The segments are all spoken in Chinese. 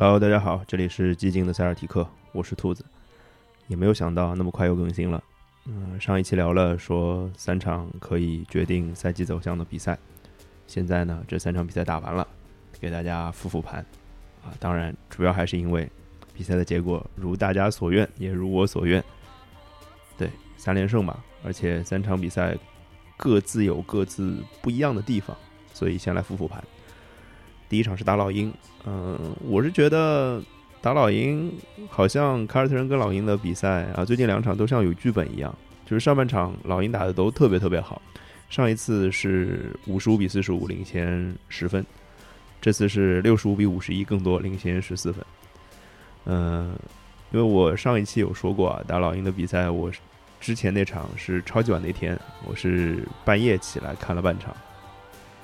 Hello，大家好，这里是寂静的塞尔提克，我是兔子。也没有想到那么快又更新了。嗯，上一期聊了说三场可以决定赛季走向的比赛，现在呢这三场比赛打完了，给大家复复盘。啊，当然主要还是因为比赛的结果如大家所愿，也如我所愿。对，三连胜嘛，而且三场比赛各自有各自不一样的地方，所以先来复复盘。第一场是打老鹰，嗯，我是觉得打老鹰好像凯尔特人跟老鹰的比赛啊，最近两场都像有剧本一样，就是上半场老鹰打的都特别特别好，上一次是五十五比四十五领先十分，这次是六十五比五十一更多领先十四分，嗯，因为我上一期有说过啊，打老鹰的比赛，我之前那场是超级晚那天，我是半夜起来看了半场。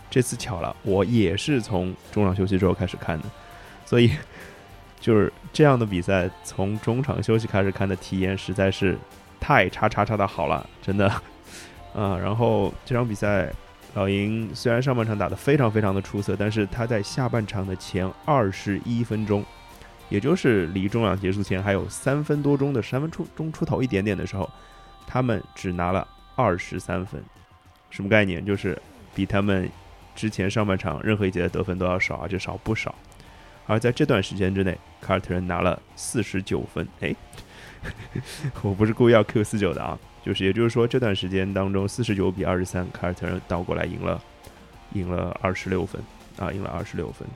这次巧了，我也是从中场休息之后开始看的，所以就是这样的比赛，从中场休息开始看的体验实在是太叉叉叉的好了，真的啊。然后这场比赛，老鹰虽然上半场打得非常非常的出色，但是他在下半场的前二十一分钟，也就是离中场结束前还有三分多钟的三分出钟出头一点点的时候，他们只拿了二十三分，什么概念？就是比他们。之前上半场任何一节的得分都要少，而且少不少。而在这段时间之内，凯尔特人拿了四十九分。哎，我不是故意要 Q 四九的啊，就是也就是说这段时间当中，四十九比二十三，凯尔特人倒过来赢了，赢了二十六分啊，赢了二十六分。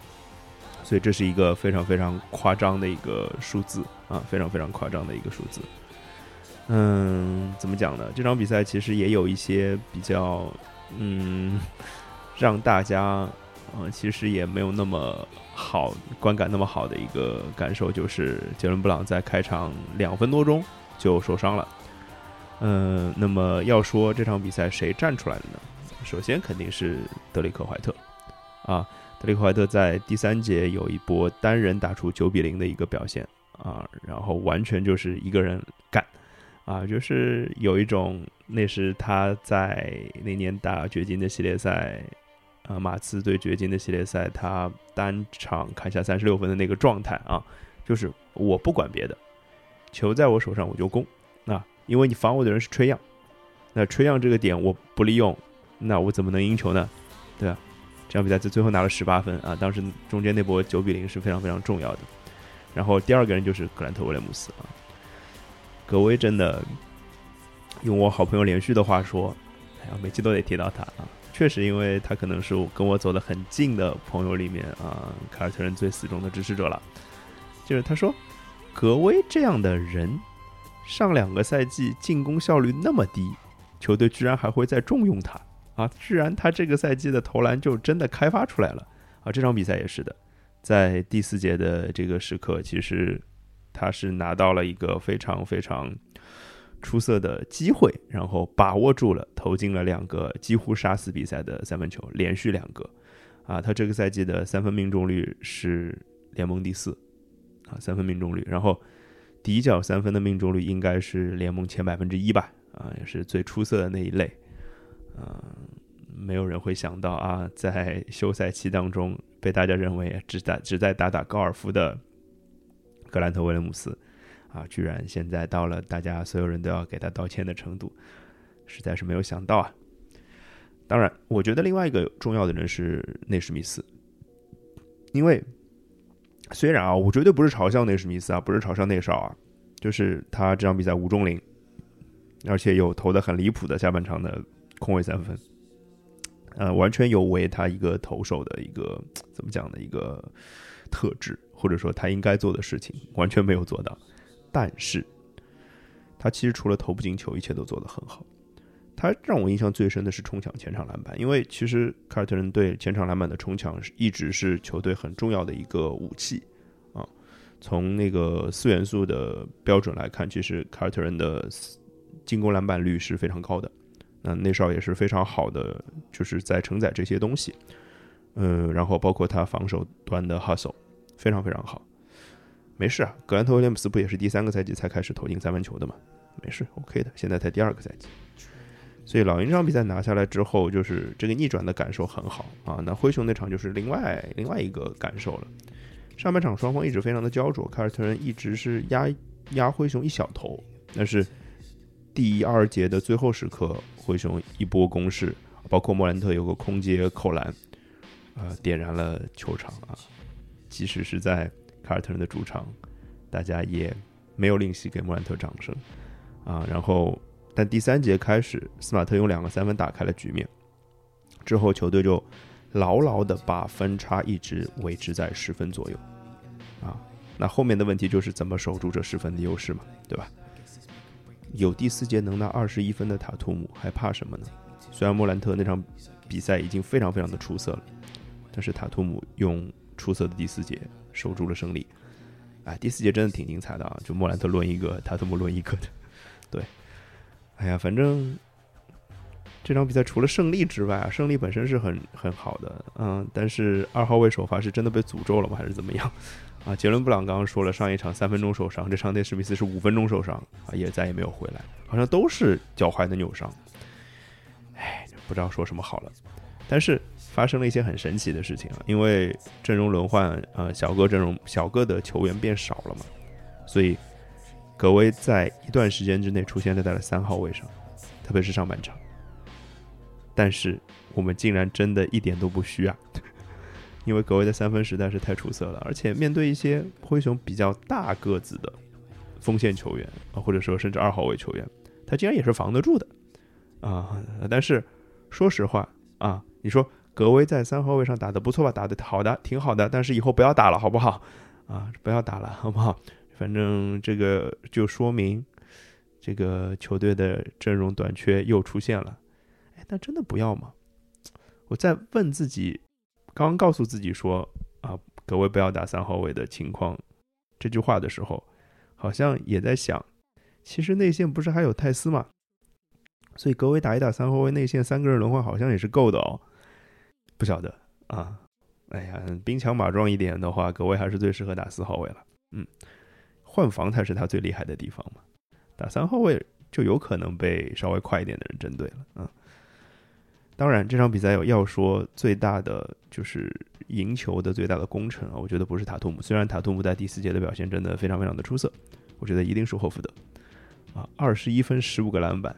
所以这是一个非常非常夸张的一个数字啊，非常非常夸张的一个数字。嗯，怎么讲呢？这场比赛其实也有一些比较，嗯。让大家，嗯，其实也没有那么好观感那么好的一个感受，就是杰伦布朗在开场两分多钟就受伤了。嗯，那么要说这场比赛谁站出来的呢？首先肯定是德里克怀特啊，德里克怀特在第三节有一波单人打出九比零的一个表现啊，然后完全就是一个人干啊，就是有一种那是他在那年打掘金的系列赛。啊，马刺对掘金的系列赛，他单场砍下三十六分的那个状态啊，就是我不管别的，球在我手上我就攻。那因为你防我的人是吹样，那吹样这个点我不利用，那我怎么能赢球呢？对吧？这场比赛在最后拿了十八分啊，当时中间那波九比零是非常非常重要的。然后第二个人就是格兰特威廉姆斯啊，格威真的用我好朋友连续的话说，哎呀，每期都得提到他啊。确实，因为他可能是跟我走得很近的朋友里面啊，凯尔特人最死忠的支持者了。就是他说，格威这样的人，上两个赛季进攻效率那么低，球队居然还会再重用他啊！居然他这个赛季的投篮就真的开发出来了啊！这场比赛也是的，在第四节的这个时刻，其实他是拿到了一个非常非常。出色的机会，然后把握住了，投进了两个几乎杀死比赛的三分球，连续两个，啊，他这个赛季的三分命中率是联盟第四，啊，三分命中率，然后底角三分的命中率应该是联盟前百分之一吧，啊，也是最出色的那一类，嗯，没有人会想到啊，在休赛期当中被大家认为只打只在打打高尔夫的格兰特威廉姆斯。啊！居然现在到了大家所有人都要给他道歉的程度，实在是没有想到啊！当然，我觉得另外一个重要的人是内史密斯，因为虽然啊，我绝对不是嘲笑内史密斯啊，不是嘲笑内少啊，就是他这场比赛无中零，而且有投的很离谱的下半场的空位三分，呃，完全有违他一个投手的一个怎么讲的一个特质，或者说他应该做的事情，完全没有做到。但是，他其实除了投不进球，一切都做得很好。他让我印象最深的是冲抢前场篮板，因为其实凯尔特人队前场篮板的冲抢是一直是球队很重要的一个武器啊。从那个四元素的标准来看，其实凯尔特人的进攻篮板率是非常高的。那内少也是非常好的，就是在承载这些东西。嗯，然后包括他防守端的 hustle 非常非常好。没事啊，格兰特威廉姆斯不也是第三个赛季才开始投进三分球的吗？没事，OK 的，现在才第二个赛季。所以老鹰这场比赛拿下来之后，就是这个逆转的感受很好啊。那灰熊那场就是另外另外一个感受了。上半场双方一直非常的焦灼，凯尔特人一直是压压灰熊一小头，但是第二节的最后时刻，灰熊一波攻势，包括莫兰特有个空接扣篮，呃，点燃了球场啊。即使是在凯尔特人的主场，大家也没有吝惜给莫兰特掌声啊。然后，但第三节开始，斯马特用两个三分打开了局面，之后球队就牢牢的把分差一直维持在十分左右啊。那后面的问题就是怎么守住这十分的优势嘛，对吧？有第四节能拿二十一分的塔图姆，还怕什么呢？虽然莫兰特那场比赛已经非常非常的出色了，但是塔图姆用。出色的第四节守住了胜利，哎，第四节真的挺精彩的啊！就莫兰特论一个，塔图姆论一个的，对，哎呀，反正这场比赛除了胜利之外啊，胜利本身是很很好的，嗯，但是二号位首发是真的被诅咒了吗？还是怎么样？啊，杰伦布朗刚刚说了，上一场三分钟受伤，这场内史密斯是五分钟受伤啊，也再也没有回来，好像都是脚踝的扭伤，哎，不知道说什么好了，但是。发生了一些很神奇的事情啊，因为阵容轮换，呃，小个阵容小个的球员变少了嘛，所以格威在一段时间之内出现在了三号位上，特别是上半场。但是我们竟然真的一点都不虚啊，因为格威的三分实在是太出色了，而且面对一些灰熊比较大个子的锋线球员啊，或者说甚至二号位球员，他竟然也是防得住的啊。但是说实话啊，你说。格威在三号位上打的不错吧？打的好的，挺好的。但是以后不要打了，好不好？啊，不要打了，好不好？反正这个就说明这个球队的阵容短缺又出现了。哎，那真的不要吗？我在问自己，刚告诉自己说啊，格威不要打三号位的情况这句话的时候，好像也在想，其实内线不是还有泰斯吗？所以格威打一打三号位内线三个人轮换好像也是够的哦。不晓得啊，哎呀，兵强马壮一点的话，格威还是最适合打四号位了。嗯，换防才是他最厉害的地方嘛。打三号位就有可能被稍微快一点的人针对了。嗯，当然这场比赛有要说最大的就是赢球的最大的功臣啊，我觉得不是塔图姆。虽然塔图姆在第四节的表现真的非常非常的出色，我觉得一定是霍福德啊，二十一分十五个篮板，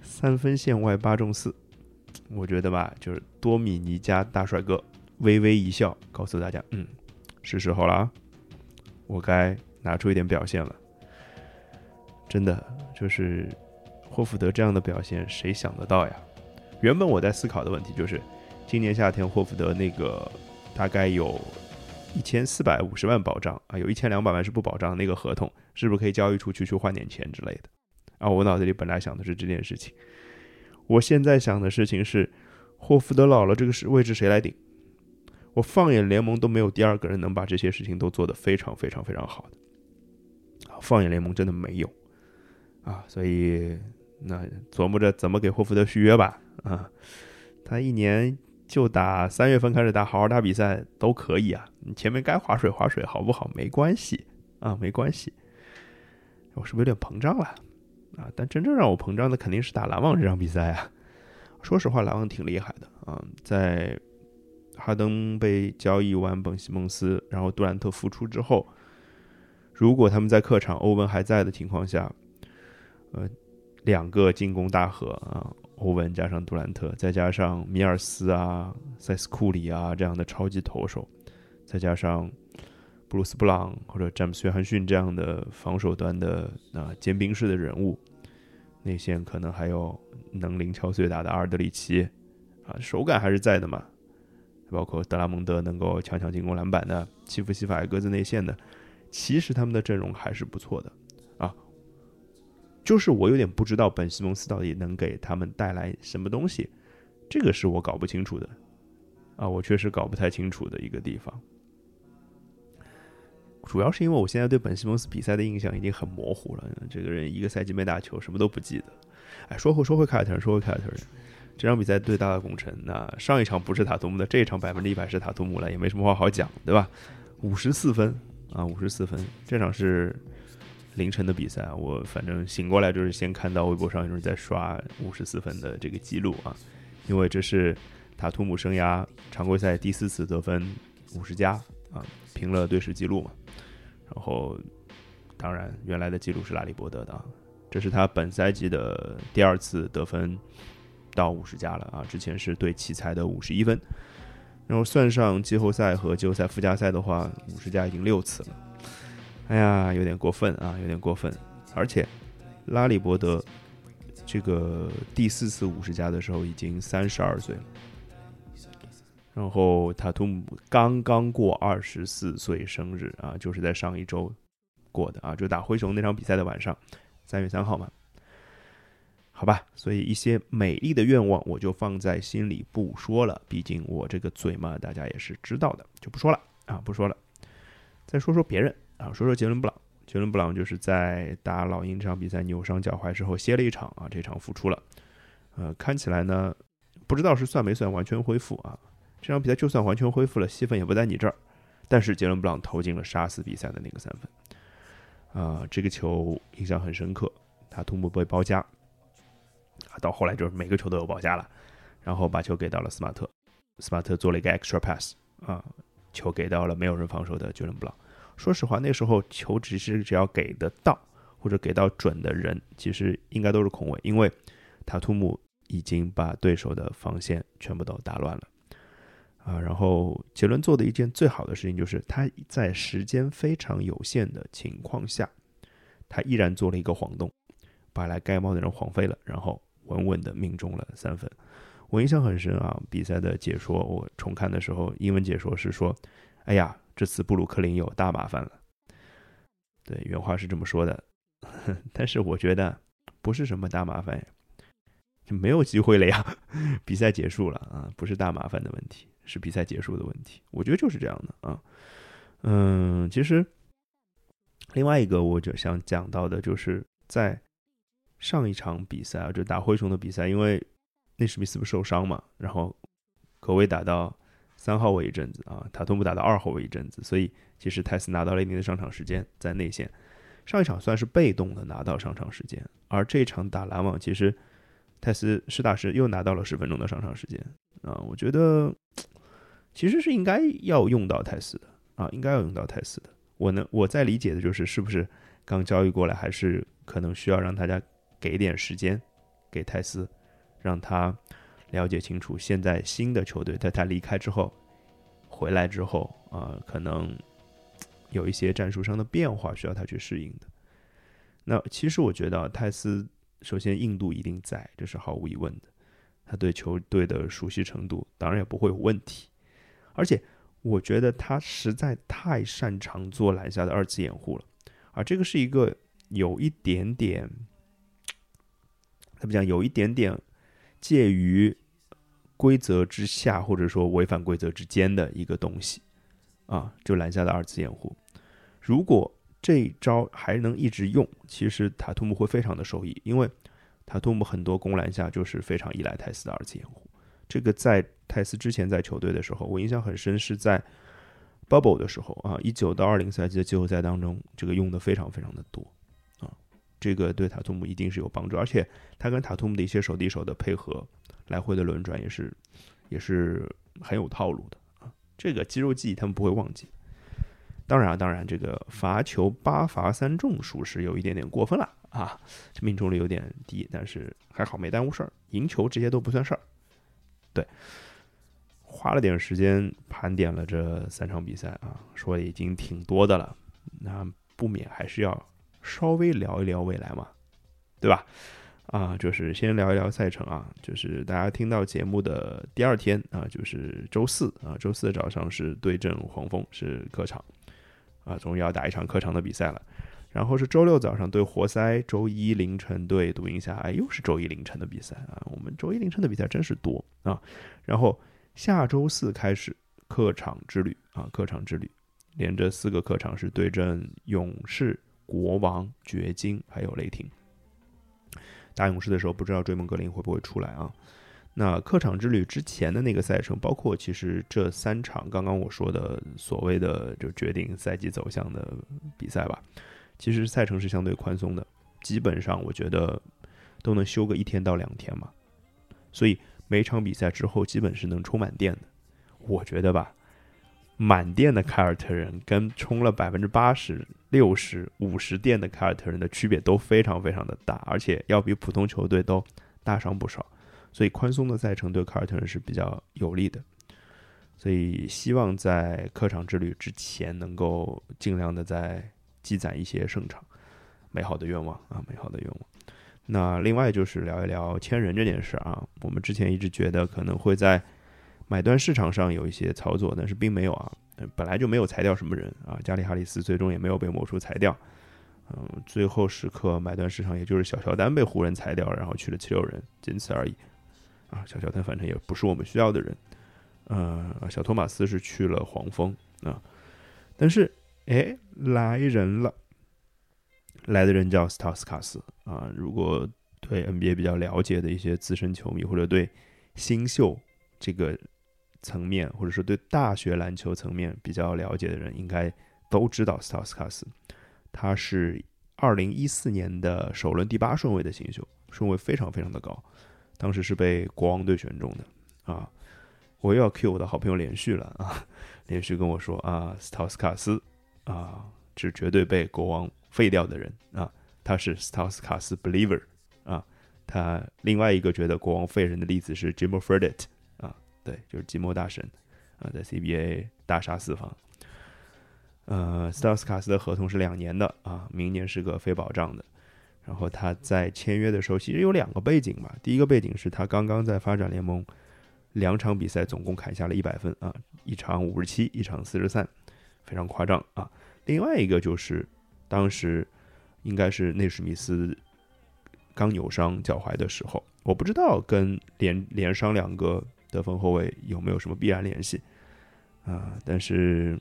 三分线外八中四。我觉得吧，就是多米尼加大帅哥微微一笑，告诉大家，嗯，是时候了啊，我该拿出一点表现了。真的，就是霍福德这样的表现，谁想得到呀？原本我在思考的问题就是，今年夏天霍福德那个大概有一千四百五十万保障啊，有一千两百万是不保障，那个合同是不是可以交易出去去换点钱之类的？啊，我脑子里本来想的是这件事情。我现在想的事情是，霍福德老了，这个是位置谁来顶？我放眼联盟都没有第二个人能把这些事情都做得非常非常非常好的。放眼联盟真的没有啊，所以那琢磨着怎么给霍福德续约吧。啊，他一年就打三月份开始打，好好打比赛都可以啊。你前面该划水划水好不好？没关系啊，没关系。我是不是有点膨胀了？啊！但真正让我膨胀的肯定是打篮网这场比赛啊！说实话，篮网挺厉害的啊。在哈登被交易完本西蒙斯，然后杜兰特复出之后，如果他们在客场欧文还在的情况下，呃，两个进攻大核啊，欧文加上杜兰特，再加上米尔斯啊、塞斯库里啊这样的超级投手，再加上布鲁斯布朗或者詹姆斯约翰逊这样的防守端的啊尖兵式的人物。内线可能还有能灵巧碎打的阿尔德里奇，啊，手感还是在的嘛。包括德拉蒙德能够抢抢进攻篮板的，欺负西法格子内线的，其实他们的阵容还是不错的啊。就是我有点不知道本西蒙斯到底能给他们带来什么东西，这个是我搞不清楚的啊，我确实搞不太清楚的一个地方。主要是因为我现在对本西蒙斯比赛的印象已经很模糊了。这个人一个赛季没打球，什么都不记得。哎，说回说回凯尔特人，说回凯尔特人，这场比赛最大的功臣，那上一场不是塔图姆的，这一场百分之一百是塔图姆了，也没什么话好讲，对吧？五十四分啊，五十四分。这场是凌晨的比赛，我反正醒过来就是先看到微博上有人在刷五十四分的这个记录啊，因为这是塔图姆生涯常规赛第四次得分五十加啊，平了队史记录嘛。然后，当然原来的记录是拉里伯德的，这是他本赛季的第二次得分到五十加了啊，之前是对奇才的五十一分。然后算上季后赛和季后赛附加赛的话，五十加已经六次了。哎呀，有点过分啊，有点过分。而且拉里伯德这个第四次五十加的时候已经三十二岁了。然后塔图姆刚刚过二十四岁生日啊，就是在上一周过的啊，就打灰熊那场比赛的晚上，三月三号嘛。好吧，所以一些美丽的愿望我就放在心里不说了，毕竟我这个嘴嘛，大家也是知道的，就不说了啊，不说了。再说说别人啊，说说杰伦布朗。杰伦布朗就是在打老鹰这场比赛扭伤脚踝之后歇了一场啊，这场复出了。呃，看起来呢，不知道是算没算完全恢复啊。这场比赛就算完全恢复了，戏份也不在你这儿。但是杰伦布朗投进了杀死比赛的那个三分，啊，这个球印象很深刻。他突破被包夹，啊到后来就是每个球都有包夹了，然后把球给到了斯马特，斯马特做了一个 extra pass，啊，球给到了没有人防守的杰伦布朗。说实话，那时候球只是只要给得到或者给到准的人，其实应该都是空位，因为塔图姆已经把对手的防线全部都打乱了。啊，然后杰伦做的一件最好的事情，就是他在时间非常有限的情况下，他依然做了一个晃动，把来盖帽的人晃飞了，然后稳稳的命中了三分。我印象很深啊，比赛的解说我重看的时候，英文解说是说：“哎呀，这次布鲁克林有大麻烦了。”对，原话是这么说的。但是我觉得不是什么大麻烦，就没有机会了呀，比赛结束了啊，不是大麻烦的问题。是比赛结束的问题，我觉得就是这样的啊，嗯，其实另外一个我就想讲到的，就是在上一场比赛啊，就打灰熊的比赛，因为内史密斯不受伤嘛，然后可谓打到三号位一阵子啊，塔图姆打到二号位一阵子，所以其实泰斯拿到了一定的上场时间在内线，上一场算是被动的拿到上场时间，而这一场打篮网，其实泰斯实打实又拿到了十分钟的上场时间啊，我觉得。其实是应该要用到泰斯的啊，应该要用到泰斯的。我能我在理解的就是，是不是刚交易过来，还是可能需要让大家给点时间给泰斯，让他了解清楚现在新的球队在他离开之后回来之后啊，可能有一些战术上的变化需要他去适应的。那其实我觉得泰斯首先硬度一定在，这是毫无疑问的。他对球队的熟悉程度当然也不会有问题。而且，我觉得他实在太擅长做篮下的二次掩护了，啊，这个是一个有一点点，怎么讲？有一点点介于规则之下，或者说违反规则之间的一个东西，啊，就篮下的二次掩护。如果这一招还能一直用，其实塔图姆会非常的受益，因为塔图姆很多攻篮下就是非常依赖泰斯的二次掩护。这个在泰斯之前在球队的时候，我印象很深，是在 Bubble 的时候啊，一九到二零赛季的季后赛当中，这个用的非常非常的多啊，这个对塔图姆一定是有帮助，而且他跟塔图姆的一些手递手的配合，来回的轮转也是也是很有套路的啊，这个肌肉记忆他们不会忘记。当然啊，当然这个罚球八罚三中，属实有一点点过分了啊，这命中率有点低，但是还好没耽误事儿，赢球这些都不算事儿。对，花了点时间盘点了这三场比赛啊，说的已经挺多的了，那不免还是要稍微聊一聊未来嘛，对吧？啊，就是先聊一聊赛程啊，就是大家听到节目的第二天啊，就是周四啊，周四早上是对阵黄蜂，是客场啊，终于要打一场客场的比赛了。然后是周六早上对活塞，周一凌晨对独行侠，哎，又是周一凌晨的比赛啊！我们周一凌晨的比赛真是多啊！然后下周四开始客场之旅啊，客场之旅，连着四个客场是对阵勇士、国王、掘金还有雷霆。打勇士的时候不知道追梦格林会不会出来啊？那客场之旅之前的那个赛程，包括其实这三场刚刚我说的所谓的就决定赛季走向的比赛吧。其实赛程是相对宽松的，基本上我觉得都能休个一天到两天嘛，所以每场比赛之后基本是能充满电的。我觉得吧，满电的凯尔特人跟充了百分之八十六十五十电的凯尔特人的区别都非常非常的大，而且要比普通球队都大上不少，所以宽松的赛程对凯尔特人是比较有利的。所以希望在客场之旅之前能够尽量的在积攒一些胜场，美好的愿望啊，美好的愿望。那另外就是聊一聊签人这件事啊，我们之前一直觉得可能会在。买断市场上有一些操作，但是并没有啊，本来就没有裁掉什么人啊，加里哈里斯最终也没有被魔术裁掉，嗯，最后时刻买断市场也就是小乔丹被湖人裁掉，然后去了七六人，仅此而已，啊，小乔丹反正也不是我们需要的人，呃，小托马斯是去了黄蜂啊，但是哎，来人了，来的人叫斯塔斯卡斯啊，如果对 NBA 比较了解的一些资深球迷或者对新秀这个。层面，或者说对大学篮球层面比较了解的人，应该都知道斯塔斯卡斯。他是二零一四年的首轮第八顺位的新秀，顺位非常非常的高，当时是被国王队选中的啊。我又要 cue 我的好朋友连续了啊，连续跟我说啊，斯塔斯卡斯啊，是绝对被国王废掉的人啊，他是斯塔斯卡斯 believer 啊。他另外一个觉得国王废人的例子是 Jimmy f r e d i t 对，就是寂寞大神啊，在 CBA 大杀四方。呃，斯塔斯卡斯的合同是两年的啊，明年是个非保障的。然后他在签约的时候，其实有两个背景嘛。第一个背景是他刚刚在发展联盟两场比赛总共砍下了一百分啊，一场五十七，一场四十三，非常夸张啊。另外一个就是当时应该是内史密斯刚扭伤脚踝的时候，我不知道跟连连伤两个。得分后卫有没有什么必然联系啊？但是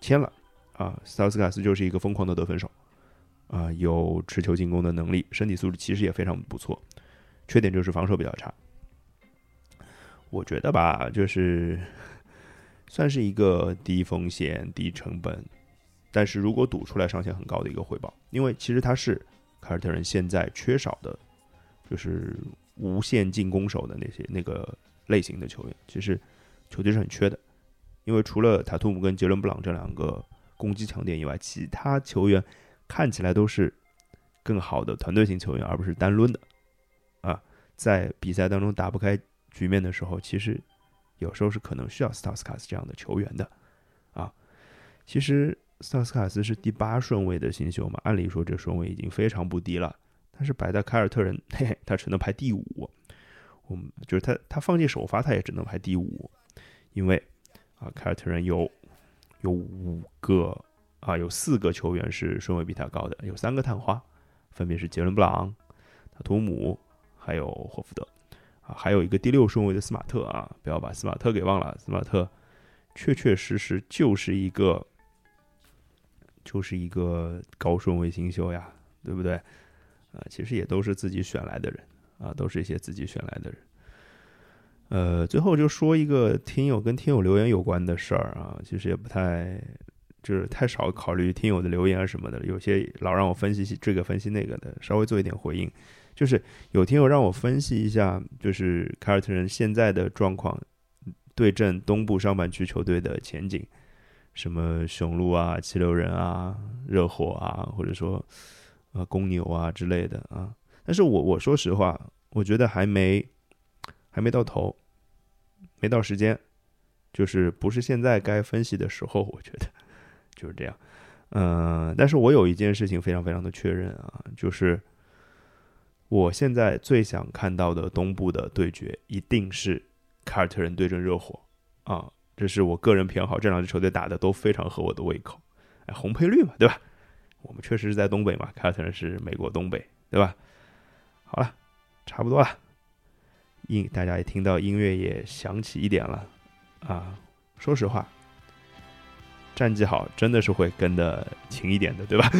签了啊，萨斯卡斯就是一个疯狂的得分手啊，有持球进攻的能力，身体素质其实也非常不错，缺点就是防守比较差。我觉得吧，就是算是一个低风险低成本，但是如果赌出来上限很高的一个回报，因为其实他是凯尔特人现在缺少的，就是无限进攻手的那些那个。类型的球员，其实球队是很缺的，因为除了塔图姆跟杰伦布朗这两个攻击强点以外，其他球员看起来都是更好的团队型球员，而不是单抡的。啊，在比赛当中打不开局面的时候，其实有时候是可能需要斯塔斯卡斯这样的球员的。啊，其实斯塔斯卡斯是第八顺位的新秀嘛，按理说这顺位已经非常不低了，但是摆在凯尔特人，嘿嘿，他只能排第五。我们就是他，他放弃首发，他也只能排第五，因为啊，凯尔特人有有五个啊，有四个球员是顺位比他高的，有三个探花，分别是杰伦布朗、塔图姆还有霍福德啊，还有一个第六顺位的斯马特啊，不要把斯马特给忘了，斯马特确确实实就是一个就是一个高顺位新秀呀，对不对？啊，其实也都是自己选来的人。啊，都是一些自己选来的人。呃，最后就说一个听友跟听友留言有关的事儿啊，其实也不太，就是太少考虑听友的留言什么的，有些老让我分析这个分析那个的，稍微做一点回应。就是有听友让我分析一下，就是凯尔特人现在的状况，对阵东部上半区球队的前景，什么雄鹿啊、七六人啊、热火啊，或者说啊公牛啊之类的啊。但是我我说实话，我觉得还没还没到头，没到时间，就是不是现在该分析的时候。我觉得就是这样。嗯，但是我有一件事情非常非常的确认啊，就是我现在最想看到的东部的对决一定是凯尔特人对阵热火啊，这是我个人偏好。这两支球队打的都非常合我的胃口，哎，红配绿嘛，对吧？我们确实是在东北嘛，凯尔特人是美国东北，对吧？好了，差不多了。音大家也听到音乐也响起一点了啊。说实话，战绩好真的是会跟的勤一点的，对吧？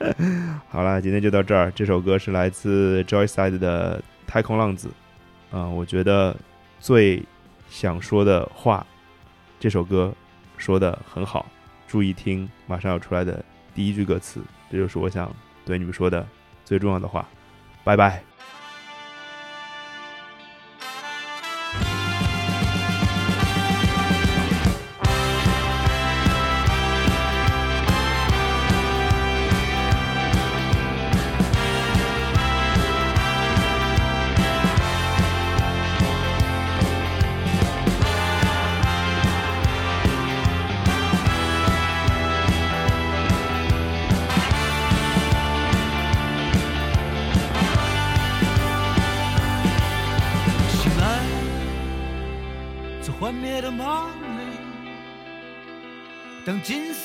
好了，今天就到这儿。这首歌是来自 Joyside 的《太空浪子》啊。我觉得最想说的话，这首歌说的很好。注意听，马上要出来的第一句歌词，这就是我想对你们说的最重要的话。拜拜。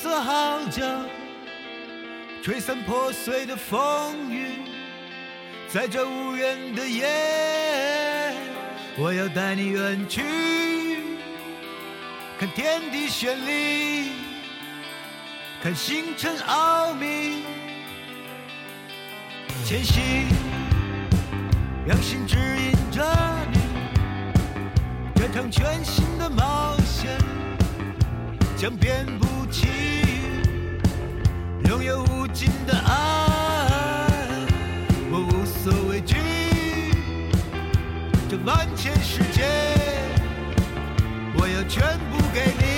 当金色号角吹散破碎的风雨，在这无人的夜，我要带你远去，看天地绚丽，看星辰奥秘，前行，让心指引着你。这场全新的冒险将遍布气，拥有无尽的爱，我无所畏惧。这万千世界，我要全部给你。